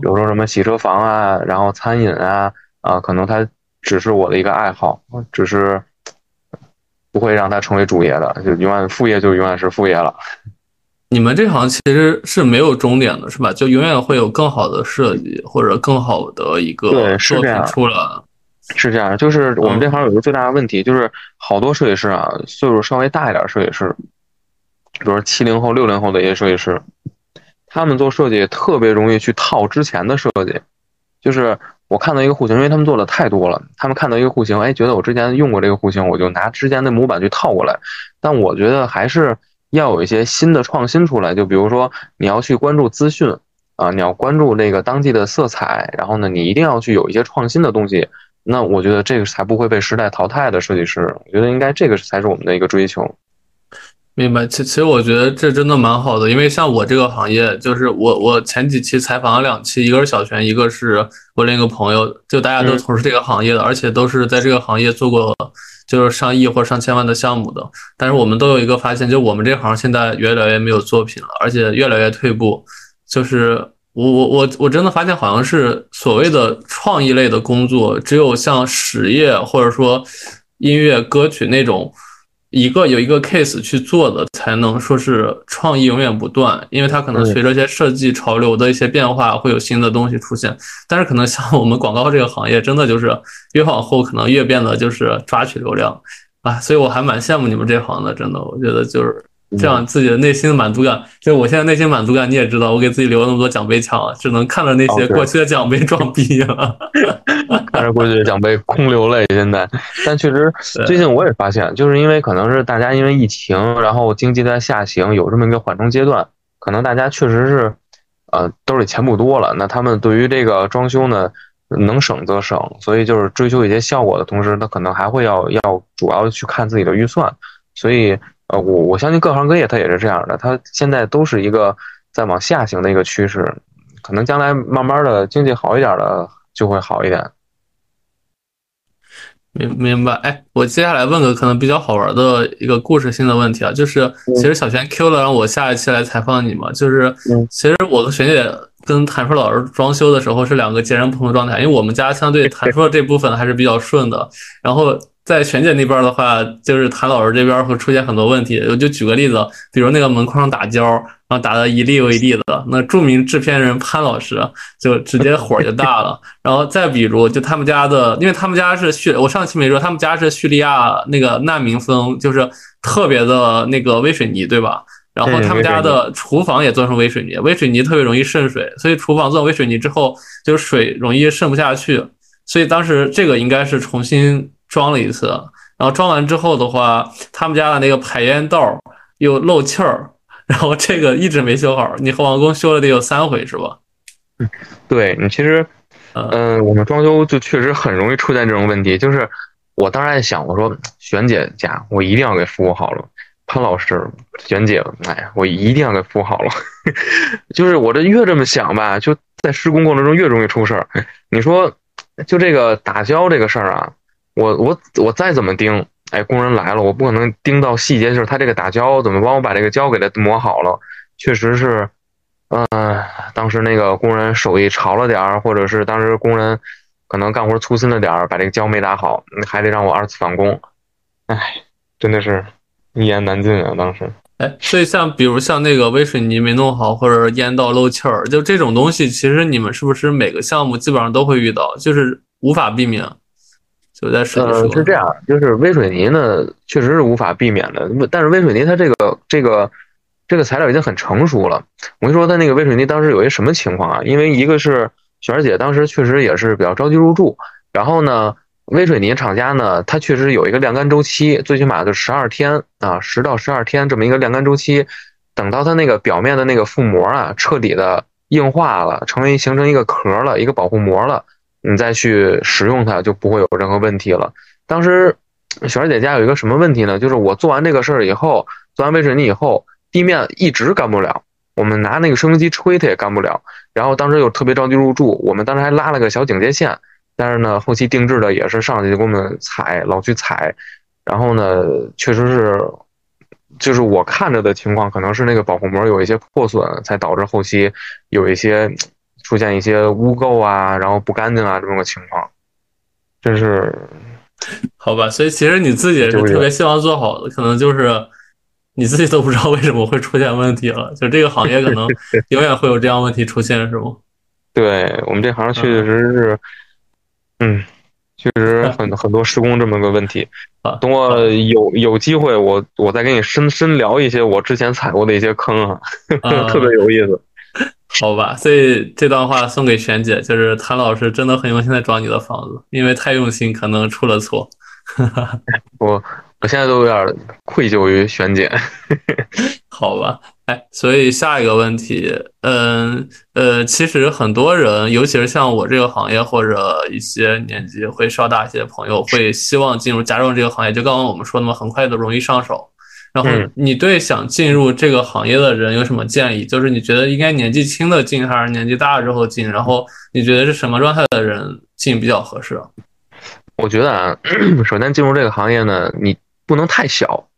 [SPEAKER 3] 比如说什么洗车房啊，然后餐饮啊，啊，可能它只是我的一个爱好，只是不会让它成为主业的，就永远副业就永远是副业了。
[SPEAKER 2] 你们这行其实是没有终点的，是吧？就永远会有更好的设计或者更好的一个作品出来。
[SPEAKER 3] 是这样，就是我们这行有一个最大的问题，就是好多设计师啊，岁数稍微大一点设计师。比如说七零后、六零后的一些设计师，他们做设计特别容易去套之前的设计。就是我看到一个户型，因为他们做的太多了，他们看到一个户型，哎，觉得我之前用过这个户型，我就拿之前的模板去套过来。但我觉得还是要有一些新的创新出来。就比如说你要去关注资讯，啊，你要关注这个当季的色彩，然后呢，你一定要去有一些创新的东西。那我觉得这个才不会被时代淘汰的设计师，我觉得应该这个才是我们的一个追求。
[SPEAKER 2] 明白，其其实我觉得这真的蛮好的，因为像我这个行业，就是我我前几期采访了两期，一个是小泉，一个是我另一个朋友，就大家都从事这个行业的，而且都是在这个行业做过就是上亿或上千万的项目的。但是我们都有一个发现，就我们这行现在越来越没有作品了，而且越来越退步。就是我我我我真的发现，好像是所谓的创意类的工作，只有像实业或者说音乐歌曲那种。一个有一个 case 去做的，才能说是创意永远不断，因为它可能随着一些设计潮流的一些变化，会有新的东西出现。但是可能像我们广告这个行业，真的就是越往后可能越变得就是抓取流量啊，所以我还蛮羡慕你们这行的，真的，我觉得就是。这样自己的内心的满足感，就我现在内心满足感，你也知道，我给自己留了那么多奖杯墙，只能看着那些过去的奖杯装逼了，
[SPEAKER 3] 看着过去的奖杯空流泪。现在，但确实最近我也发现，就是因为可能是大家因为疫情，然后经济在下行，有这么一个缓冲阶段，可能大家确实是，呃，兜里钱不多了。那他们对于这个装修呢，能省则省，所以就是追求一些效果的同时，他可能还会要要主要去看自己的预算，所以。呃，我我相信各行各业它也是这样的，它现在都是一个在往下行的一个趋势，可能将来慢慢的经济好一点的就会好一点。
[SPEAKER 2] 明明白？哎，我接下来问个可能比较好玩的一个故事性的问题啊，就是其实小泉 Q 了让我下一期来采访你嘛，就是其实我和璇姐跟谭硕老师装修的时候是两个截然不同的状态，因为我们家相对 谭硕这部分还是比较顺的，然后。在璇姐那边的话，就是谭老师这边会出现很多问题。我就举个例子，比如那个门框打胶，然后打的一粒又一粒的，那著名制片人潘老师就直接火就大了。然后再比如，就他们家的，因为他们家是叙，我上期没说，他们家是叙利亚那个难民风，就是特别的那个微水泥，对吧？然后他们家的厨房也做成微水泥，微水泥特别容易渗水，所以厨房做微水泥之后，就是水容易渗不下去。所以当时这个应该是重新。装了一次，然后装完之后的话，他们家的那个排烟道又漏气儿，然后这个一直没修好。你和王工修了得有三回是吧？
[SPEAKER 3] 嗯，对你其实，嗯，我们装修就确实很容易出现这种问题。就是我当时在想，我说璇姐家我一定要给服务好了，潘老师、璇姐，哎呀，我一定要给服务好了。就是我这越这么想吧，就在施工过程中越容易出事儿。你说，就这个打胶这个事儿啊。我我我再怎么盯，哎，工人来了，我不可能盯到细节，就是他这个打胶怎么帮我把这个胶给它磨好了。确实是，嗯，当时那个工人手艺潮了点儿，或者是当时工人可能干活粗心了点儿，把这个胶没打好，还得让我二次返工。哎，真的是一言难尽啊！当时，
[SPEAKER 2] 哎，所以像比如像那个微水泥没弄好，或者烟道漏气儿，就这种东西，其实你们是不是每个项目基本上都会遇到，就是无法避免？
[SPEAKER 3] 呃，是这样，就是微水泥呢，确实是无法避免的。但是微水泥它这个这个这个材料已经很成熟了。我跟你说，它那个微水泥当时有一什么情况啊？因为一个是雪儿姐当时确实也是比较着急入住，然后呢，微水泥厂家呢，它确实有一个晾干周期，最起码就十二天啊，十到十二天这么一个晾干周期。等到它那个表面的那个覆膜啊，彻底的硬化了，成为形成一个壳了，一个保护膜了。你再去使用它就不会有任何问题了。当时雪二姐家有一个什么问题呢？就是我做完这个事儿以后，做完微水泥以后，地面一直干不了。我们拿那个吹风机吹它也干不了。然后当时又特别着急入住，我们当时还拉了个小警戒线。但是呢，后期定制的也是上去就给我们踩，老去踩。然后呢，确实是，就是我看着的情况，可能是那个保护膜有一些破损，才导致后期有一些。出现一些污垢啊，然后不干净啊，这么个情况，真是
[SPEAKER 2] 好吧。所以其实你自己也是特别希望做好的，可能就是你自己都不知道为什么会出现问题了。就这个行业可能 永远会有这样问题出现，是吗？
[SPEAKER 3] 对我们这行确确实实是，嗯，确实 很很多施工这么个问题。等我有有机会，我我再跟你深深聊一些我之前踩过的一些坑啊，特别有意思。
[SPEAKER 2] 好吧，所以这段话送给璇姐，就是谭老师真的很用心在装你的房子，因为太用心可能出了错。
[SPEAKER 3] 我我现在都有点愧疚于璇姐。
[SPEAKER 2] 好吧，哎。哎，所以下一个问题，嗯呃，其实很多人，尤其是像我这个行业或者一些年纪会稍大一些的朋友，会希望进入家装这个行业。就刚刚我们说的嘛，很快的容易上手。然后你对想进入这个行业的人有什么建议？就是你觉得应该年纪轻的进，还是年纪大了之后进？然后你觉得是什么状态的人进比较合适？
[SPEAKER 3] 我觉得啊，首先进入这个行业呢，你不能太小。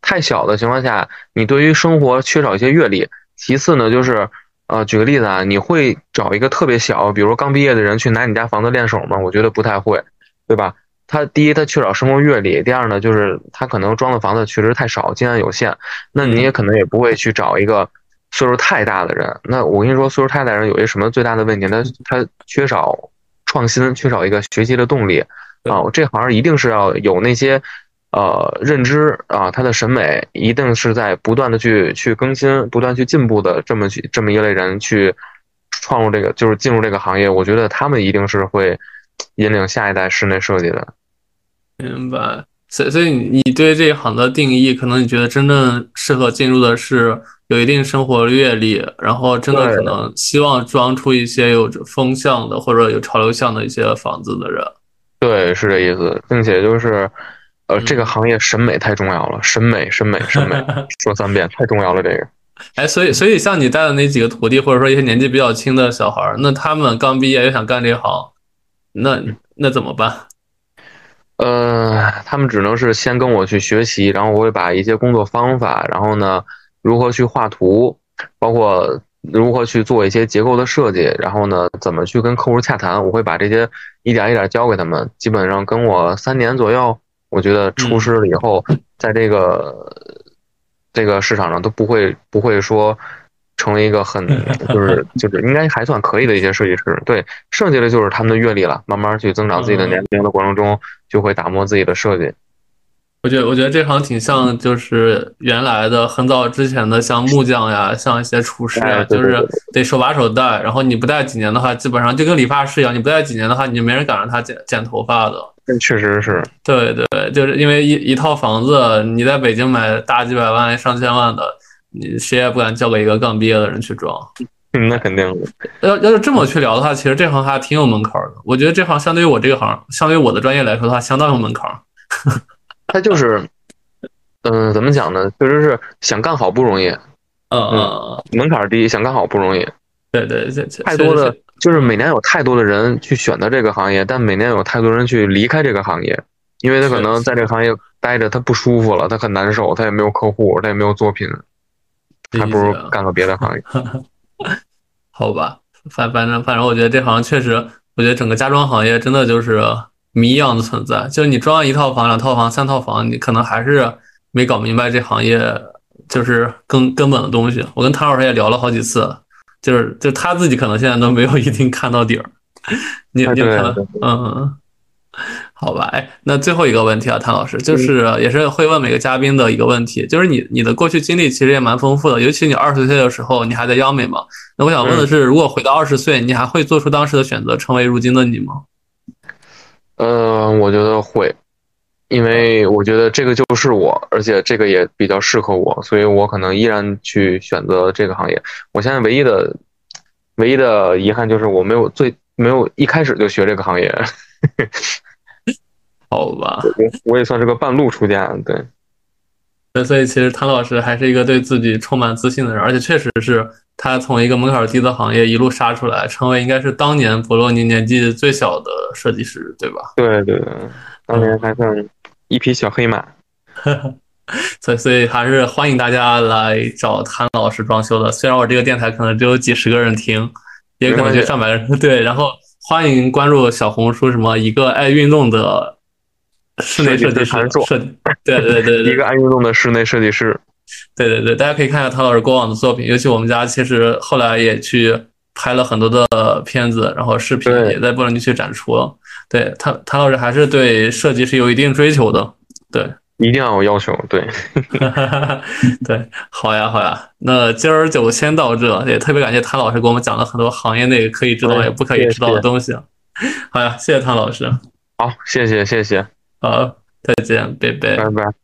[SPEAKER 3] 太小的情况下，你对于生活缺少一些阅历。其次呢，就是，呃，举个例子啊，你会找一个特别小，比如刚毕业的人去拿你家房子练手吗？我觉得不太会，对吧？他第一，他缺少生活阅历；第二呢，就是他可能装的房子确实太少，经验有限。那你也可能也不会去找一个岁数太大的人。那我跟你说，岁数太大的人有一个什么最大的问题？他他缺少创新，缺少一个学习的动力啊！这行一定是要有那些。呃，认知啊，他的审美一定是在不断的去去更新、不断去进步的这么去这么一类人去创入这个，就是进入这个行业。我觉得他们一定是会引领下一代室内设计的。
[SPEAKER 2] 明白。所所以你对这一行的定义，可能你觉得真正适合进入的是有一定生活阅历，然后真的可能希望装出一些有着风向的或者有潮流向的一些房子的人。
[SPEAKER 3] 对，是这意思，并且就是。呃，这个行业审美太重要了，审美，审美，审美，说三遍，太重要了。这个，
[SPEAKER 2] 哎，所以，所以像你带的那几个徒弟，或者说一些年纪比较轻的小孩儿那他们刚毕业又想干这行，那那怎么办？
[SPEAKER 3] 呃，他们只能是先跟我去学习，然后我会把一些工作方法，然后呢，如何去画图，包括如何去做一些结构的设计，然后呢，怎么去跟客户洽谈，我会把这些一点一点教给他们。基本上跟我三年左右。我觉得出师了以后，在这个这个市场上都不会不会说成为一个很 就是就是应该还算可以的一些设计师。对，剩下的就是他们的阅历了，慢慢去增长自己的年龄的过程中，就会打磨自己的设计。
[SPEAKER 2] 我觉得我觉得这行挺像，就是原来的很早之前的，像木匠呀，像一些厨师呀，就是得手把手带。然后你不带几年的话，基本上就跟理发师一样，你不带几年的话，你就没人敢让他剪剪头发的。
[SPEAKER 3] 确实是，
[SPEAKER 2] 对对，就是因为一一套房子，你在北京买大几百万、上千万的，你谁也不敢交给一个刚毕业的人去装。
[SPEAKER 3] 嗯，那肯定。
[SPEAKER 2] 要要是这么去聊的话，其实这行还挺有门槛的。我觉得这行相对于我这个行，相对于我的专业来说的话，相当有门槛。
[SPEAKER 3] 他就是，嗯，怎么讲呢？确实是想干好不容易。
[SPEAKER 2] 嗯嗯，
[SPEAKER 3] 门槛低，想干好不容易。
[SPEAKER 2] 对对，
[SPEAKER 3] 太多的。就是每年有太多的人去选择这个行业，但每年有太多人去离开这个行业，因为他可能在这个行业待着他不舒服了，他很难受，他也没有客户，他也没有作品，还不如干个别的行业。
[SPEAKER 2] 好吧，反反正反正，我觉得这行确实，我觉得整个家装行业真的就是谜一样的存在。就是你装一套房、两套房、三套房，你可能还是没搞明白这行业就是根根本的东西。我跟唐老师也聊了好几次。就是，就他自己可能现在都没有一定看到底儿。你你可能，嗯，好吧，哎，那最后一个问题啊，谭老师，就是也是会问每个嘉宾的一个问题，就是你你的过去经历其实也蛮丰富的，尤其你二十岁的时候，你还在央美嘛？那我想问的是，如果回到二十岁，你还会做出当时的选择，成为如今的你吗？
[SPEAKER 3] 嗯，我觉得会。因为我觉得这个就是我，而且这个也比较适合我，所以我可能依然去选择这个行业。我现在唯一的、唯一的遗憾就是我没有最没有一开始就学这个行业。
[SPEAKER 2] 好吧，
[SPEAKER 3] 我也算是个半路出家，对。
[SPEAKER 2] 那所以其实谭老师还是一个对自己充满自信的人，而且确实是他从一个门槛低的行业一路杀出来，成为应该是当年博洛尼年纪最小的设计师，对吧？
[SPEAKER 3] 对对对，当年还算。一匹小黑马，
[SPEAKER 2] 所以所以还是欢迎大家来找谭老师装修的。虽然我这个电台可能只有几十个人听，也可能就上百个人。对，然后欢迎关注小红书，什么一个爱运动的室内设计师，设 对对对对，
[SPEAKER 3] 一个爱运动的室内设计师。
[SPEAKER 2] 对对对，大家可以看一下谭老师过往的作品，尤其我们家其实后来也去拍了很多的片子，然后视频也在不断的去展出。对他，谭老师还是对设计是有一定追求的，对，
[SPEAKER 3] 一定要有要求，对，
[SPEAKER 2] 对，好呀，好呀，那今儿就先到这，也特别感谢谭老师给我们讲了很多行业内可以知道也不可以知道的东西，好呀，谢谢谭老师，
[SPEAKER 3] 好，谢谢，谢谢，
[SPEAKER 2] 好，再见，拜拜，
[SPEAKER 3] 拜拜。